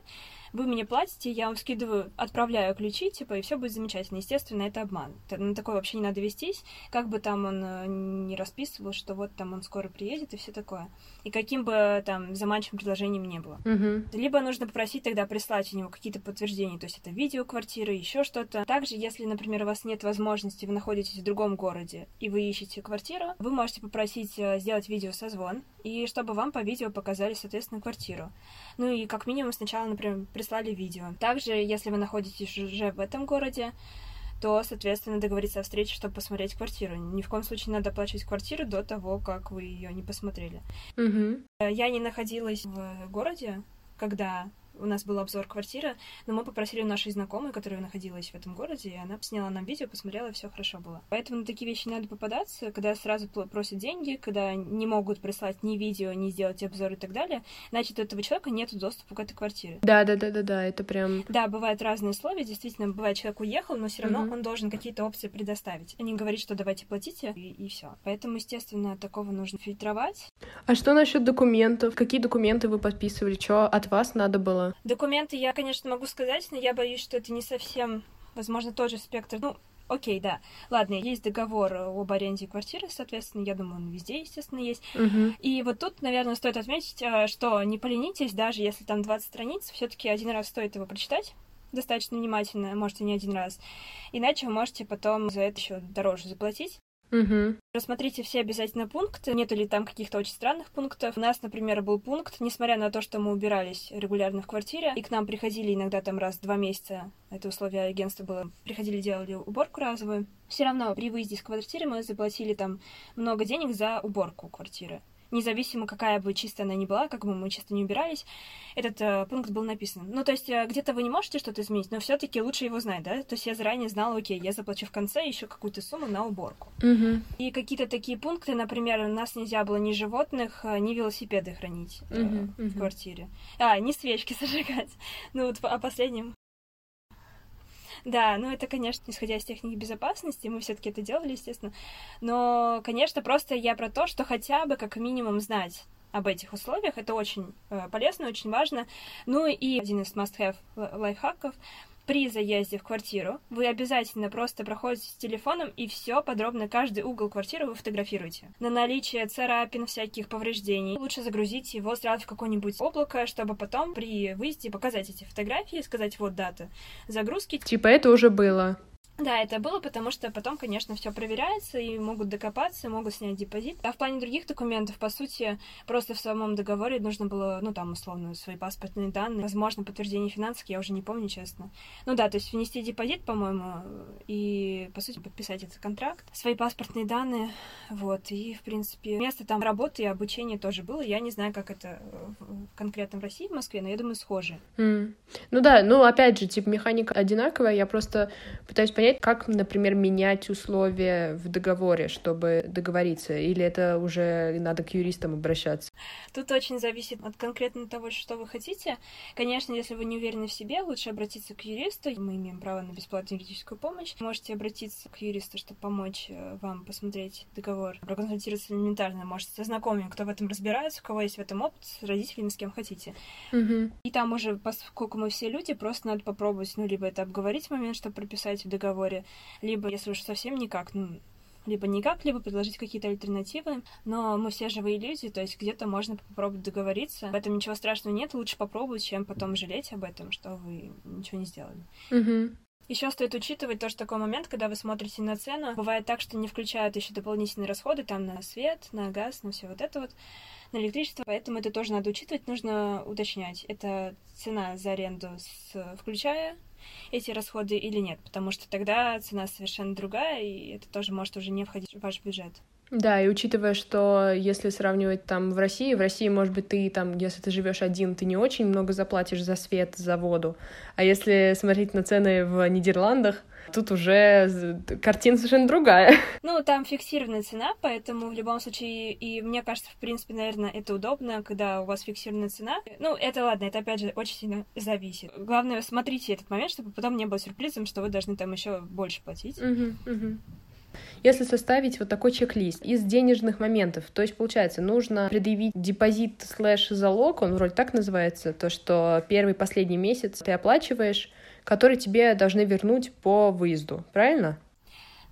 вы мне платите, я вам скидываю, отправляю ключи, типа, и все будет замечательно. Естественно, это обман. На такое вообще не надо вестись, как бы там он э, не расписывал, что вот там он скоро приедет и все такое. И каким бы там заманчивым предложением не было. Мгм. Либо нужно попросить тогда прислать у него какие-то подтверждения, то есть это видео квартиры, еще что-то. Также, если, например, у вас нет возможности, вы находитесь в другом городе и вы ищете квартиру, вы можете попросить э, сделать видеосозвон, и чтобы вам по видео показали, соответственно, квартиру. Ну и как минимум сначала, например, прислали видео. Также, если вы находитесь уже в этом городе, то, соответственно, договориться о встрече, чтобы посмотреть квартиру. Ни в коем случае не надо оплачивать квартиру до того, как вы ее не посмотрели. Э, Я не находилась в городе, когда у нас был обзор квартиры, но мы попросили у нашей знакомой, которая находилась в этом городе, и она сняла нам видео, посмотрела, и все хорошо было. Поэтому на такие вещи надо попадаться, когда сразу просят деньги, когда не могут прислать ни видео, ни сделать обзор и так далее, значит, у этого человека нет доступа к этой квартире. Да, да, да, да, да, это прям. Да, бывают разные условия, действительно, бывает, человек уехал, но все равно Мгм. он должен какие-то опции предоставить. А не говорить, что давайте платите, и, и все. Поэтому, естественно, такого нужно фильтровать. А что насчет документов? Какие документы вы подписывали? Что от вас надо было? Документы я, конечно, могу сказать, но я боюсь, что это не совсем, возможно, тот же спектр. Ну, окей, да. Ладно, есть договор об аренде квартиры, соответственно, я думаю, он везде, естественно, есть. Мгм. И вот тут, наверное, стоит отметить, э, что не поленитесь, даже если там 20 страниц, все-таки один раз стоит его прочитать достаточно внимательно, может, и не один раз. Иначе вы можете потом за это еще дороже заплатить. Мгм. Рассмотрите все обязательно пункты, нету ли там каких-то очень странных пунктов. У нас, например, был пункт, несмотря на то, что мы убирались регулярно в квартире, и к нам приходили иногда там раз в два месяца, это условие агентства было, приходили, делали уборку разовую, все равно при выезде из квартиры мы заплатили там много денег за уборку квартиры. Независимо, какая бы чистая она ни была, как бы мы чисто не убирались, этот э, пункт был написан. Ну, то есть, э, где-то вы не можете что-то изменить, но все-таки лучше его знать, да? То есть я заранее знала, окей, я заплачу в конце еще какую-то сумму на уборку. Мгм. И какие-то такие пункты, например, у нас нельзя было ни животных, э, ни велосипеды хранить э, Мгм, в квартире. А, ни свечки зажигать. Ну вот о последнем. Да, ну это, конечно, исходя из техники безопасности, мы все-таки это делали, естественно. Но, конечно, просто я про то, что хотя бы как минимум знать об этих условиях. Это очень э, полезно, очень важно. Ну и один из must-have лайфхаков при заезде в квартиру вы обязательно просто проходите с телефоном и все подробно, каждый угол квартиры вы фотографируете. На наличие царапин, всяких повреждений лучше загрузить его сразу в какое-нибудь облако, чтобы потом при выезде показать эти фотографии, сказать вот дата загрузки. Типа это уже было. Да, это было, потому что потом, конечно, все проверяется и могут докопаться, могут снять депозит. А в плане других документов, по сути, просто в самом договоре нужно было, ну, там, условно, свои паспортные данные, возможно, подтверждение финансов, я уже не помню, честно. Ну да, то есть внести депозит, по-моему, и, по сути, подписать этот контракт, свои паспортные данные, вот, и, в принципе, место там работы и обучения тоже было. Я не знаю, как это э, конкретно в России, в Москве, но я думаю, схоже. М. Ну да, ну опять же, типа механика одинаковая. Я просто пытаюсь понять, как, например, менять условия в договоре, чтобы договориться. Или это уже надо к юристам обращаться. Тут очень зависит от конкретно того, что вы хотите. Конечно, если вы не уверены в себе, лучше обратиться к юристу. Мы имеем право на бесплатную юридическую помощь. Можете обратиться к юристу, чтобы помочь э, вам посмотреть договор, проконсультироваться элементарно. Может, со знакомыми, кто в этом разбирается, у кого есть в этом опыт, с родителями, с кем хотите. Мгм. И там уже, поскольку мы все люди, просто надо попробовать, ну, либо это обговорить момент, чтобы прописать в договоре, либо, если уж совсем никак, ну, либо никак, либо предложить какие-то альтернативы. Но мы все живые люди, то есть где-то можно попробовать договориться. В этом ничего страшного нет, лучше попробовать, чем потом жалеть об этом, что вы ничего не сделали. Мгм. Еще стоит учитывать тоже такой момент, когда вы смотрите на цену. Бывает так, что не включают еще дополнительные расходы там на свет, на газ, на все вот это вот, на электричество. Поэтому это тоже надо учитывать, нужно уточнять. Это цена за аренду с, включая эти расходы или нет, потому что тогда цена совершенно другая, и это тоже может уже не входить в ваш бюджет. Да, и учитывая, что если сравнивать там в России, в России, может быть, ты там, если ты живешь один, ты не очень много заплатишь за свет, за воду. А если смотреть на цены в Нидерландах, тут уже картина совершенно другая. Ну, там фиксированная цена, поэтому в любом случае, и мне кажется, в принципе, наверное, это удобно, когда у вас фиксированная цена. Ну, это ладно, это опять же очень сильно зависит. Главное, смотрите этот момент, чтобы потом не было сюрпризом, что вы должны там еще больше платить. Uh-huh, uh-huh. Если составить вот такой чек-лист из денежных моментов, то есть, получается, нужно предъявить депозит слэш залог, он вроде так называется, то, что первый последний месяц ты оплачиваешь, который тебе должны вернуть по выезду, правильно?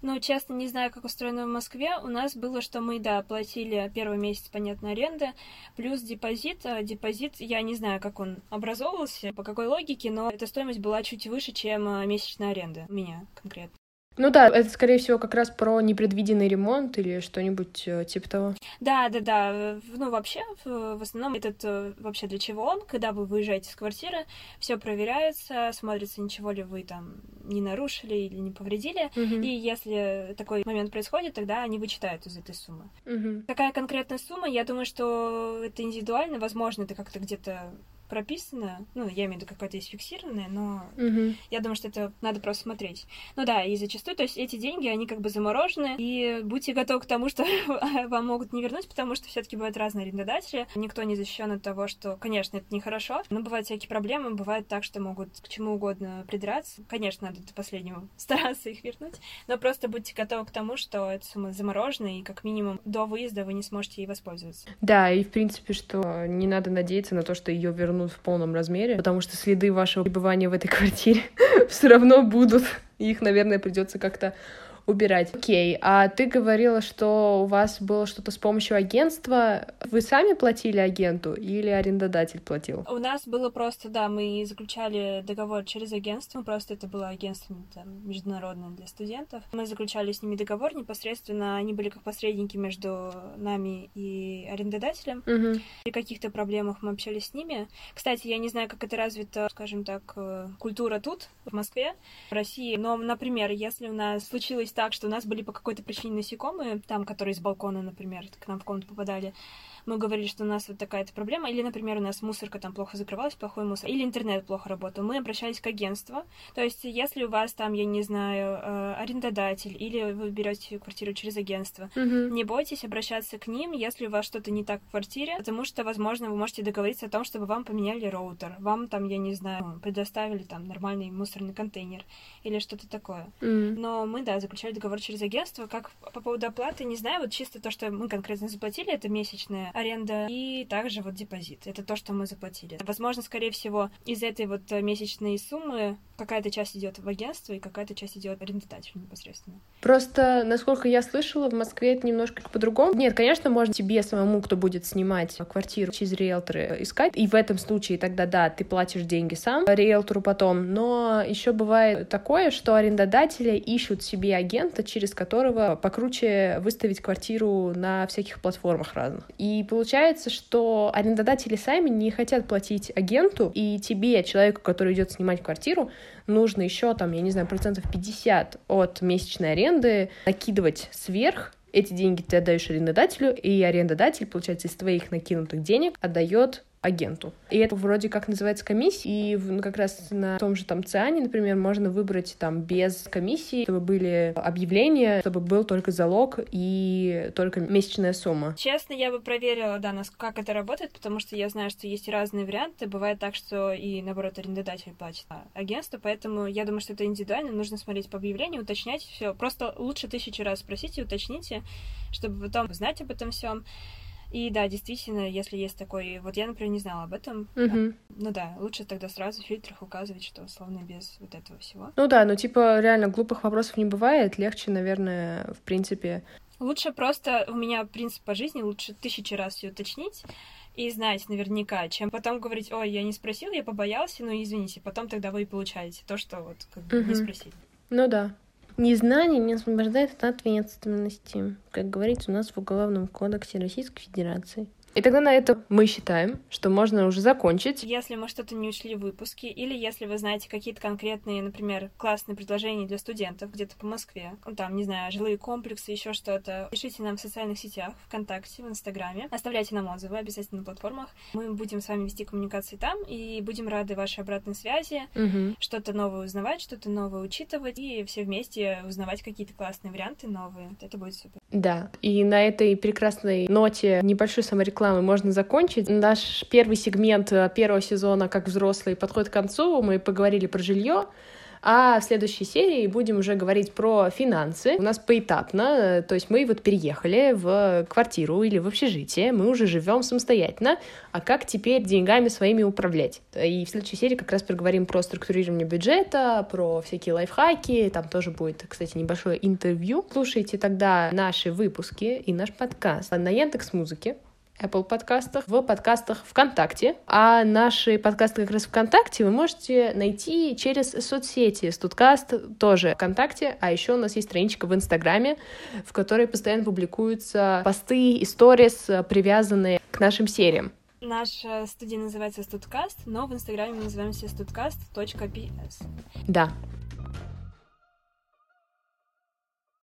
Ну, честно, не знаю, как устроено в Москве. У нас было, что мы, да, платили первый месяц, понятно, аренды, плюс депозит. А депозит, я не знаю, как он образовывался, по какой логике, но эта стоимость была чуть выше, чем а, месячная аренда у меня конкретно. Ну да, это, скорее всего, как раз про непредвиденный ремонт или что-нибудь э, типа того. Да, да, да. Ну, вообще, в, основном, этот э, вообще для чего он? Когда вы выезжаете с квартиры, все проверяется, смотрится, ничего ли вы там не нарушили или не повредили. Угу. И если такой момент происходит, тогда они вычитают из этой суммы. Угу. Какая конкретная сумма? Я думаю, что это индивидуально. Возможно, это как-то где-то прописано, ну, я имею в виду какое-то есть фиксированное, но угу. я думаю, что это надо просто смотреть. Ну да, и зачастую, то есть эти деньги, они как бы заморожены, и будьте готовы к тому, что вам могут не вернуть, потому что все таки бывают разные арендодатели, никто не защищен от того, что, конечно, это нехорошо, но бывают всякие проблемы, бывает так, что могут к чему угодно придраться. Конечно, надо до последнего стараться их вернуть, но просто будьте готовы к тому, что эта сумма заморожена, и как минимум до выезда вы не сможете ей воспользоваться. Да, и в принципе, что не надо надеяться на то, что ее вернут вернут в полном размере, потому что следы вашего пребывания в этой квартире все равно будут. Их, наверное, придется как-то убирать. Окей, а ты говорила, что у вас было что-то с помощью агентства. Вы сами платили агенту или арендодатель платил? У нас было просто, да, мы заключали договор через агентство, просто это было агентство там, международное для студентов. Мы заключали с ними договор непосредственно, они были как посредники между нами и арендодателем. Угу. При каких-то проблемах мы общались с ними. Кстати, я не знаю, как это развито, скажем так, э, культура тут, в Москве, в России, но, например, если у нас случилось так, что у нас были по какой-то причине насекомые, там, которые с балкона, например, к нам в комнату попадали, мы говорили, что у нас вот такая-то проблема, или, например, у нас мусорка там плохо закрывалась, плохой мусор, или интернет плохо работал, мы обращались к агентству. То есть, если у вас там, я не знаю, э, арендодатель, или вы берете квартиру через агентство, угу. не бойтесь обращаться к ним, если у вас что-то не так в квартире, потому что, возможно, вы можете договориться о том, чтобы вам поменяли роутер, вам там, я не знаю, предоставили там нормальный мусорный контейнер или что-то такое. Mm. Но мы, да, заключали договор через агентство. Как по поводу оплаты, не знаю, вот чисто то, что мы конкретно заплатили, это месячная аренда, и также вот депозит. Это то, что мы заплатили. Возможно, скорее всего, из этой вот э, месячной суммы какая-то часть идет в агентство, и какая-то часть идет арендодателю непосредственно. Просто, насколько я слышала, в Москве это немножко по-другому. Нет, конечно, можно тебе самому, кто будет снимать квартиру через риэлторы, искать. И в этом случае тогда, да, ты платишь деньги сам риэлтору потом. Но еще бывает такое, что арендодатели ищут себе агента, через которого покруче выставить квартиру на всяких платформах разных. И получается, что арендодатели сами не хотят платить агенту, и тебе, человеку, который идет снимать квартиру, нужно еще там, я не знаю, процентов 50 от месячной аренды накидывать сверх, эти деньги ты отдаешь арендодателю, и арендодатель, получается, из твоих накинутых денег отдает агенту. И это вроде как называется комиссия, и ну, как раз на том же там ЦИАНе, например, можно выбрать там без комиссии, чтобы были объявления, чтобы был только залог и только месячная сумма. Честно, я бы проверила, да, как это работает, потому что я знаю, что есть разные варианты. Бывает так, что и, наоборот, арендодатель платит агентство, поэтому я думаю, что это индивидуально, нужно смотреть по объявлению, уточнять все. Просто лучше тысячу раз спросите, уточните, чтобы потом знать об этом всем. И да, действительно, если есть такой... Вот я, например, не знала об этом. Угу. Ну да, лучше тогда сразу в фильтрах указывать, что условно без вот этого всего. Ну да, ну типа реально глупых вопросов не бывает. Легче, наверное, в принципе... Лучше просто... У меня принцип по жизни, лучше тысячи раз все уточнить, и знать наверняка, чем потом говорить, ой, я не спросил, я побоялся, ну извините, потом тогда вы и получаете то, что вот как бы угу. не спросили. Ну да. Незнание не освобождает от ответственности, как говорится у нас в Уголовном кодексе Российской Федерации. И тогда на этом мы считаем, что можно уже закончить. Если мы что-то не учли в выпуске, или если вы знаете какие-то конкретные, например, классные предложения для студентов где-то по Москве, ну, там, не знаю, жилые комплексы, еще что-то, пишите нам в социальных сетях, ВКонтакте, в Инстаграме, оставляйте нам отзывы обязательно на платформах. Мы будем с вами вести коммуникации там и будем рады вашей обратной связи, угу. что-то новое узнавать, что-то новое учитывать и все вместе узнавать какие-то классные варианты новые. Это будет супер. Да, и на этой прекрасной ноте небольшой саморекламы можно закончить. Наш первый сегмент э, первого сезона «Как взрослый» подходит к концу. Мы поговорили про жилье. А в следующей серии будем уже говорить про финансы. У нас поэтапно, то есть мы вот переехали в квартиру или в общежитие, мы уже живем самостоятельно, а как теперь деньгами своими управлять? И в следующей серии как раз поговорим про структурирование бюджета, про всякие лайфхаки, там тоже будет, кстати, небольшое интервью. Слушайте тогда наши выпуски и наш подкаст на Яндекс Музыке. Apple подкастах, в подкастах ВКонтакте. А наши подкасты как раз ВКонтакте вы можете найти через соцсети. Студкаст тоже ВКонтакте, а еще у нас есть страничка в Инстаграме, в которой постоянно публикуются посты и сторис, привязанные к нашим сериям. Наша студия называется Студкаст, но в Инстаграме мы называемся studcast.ps. Да,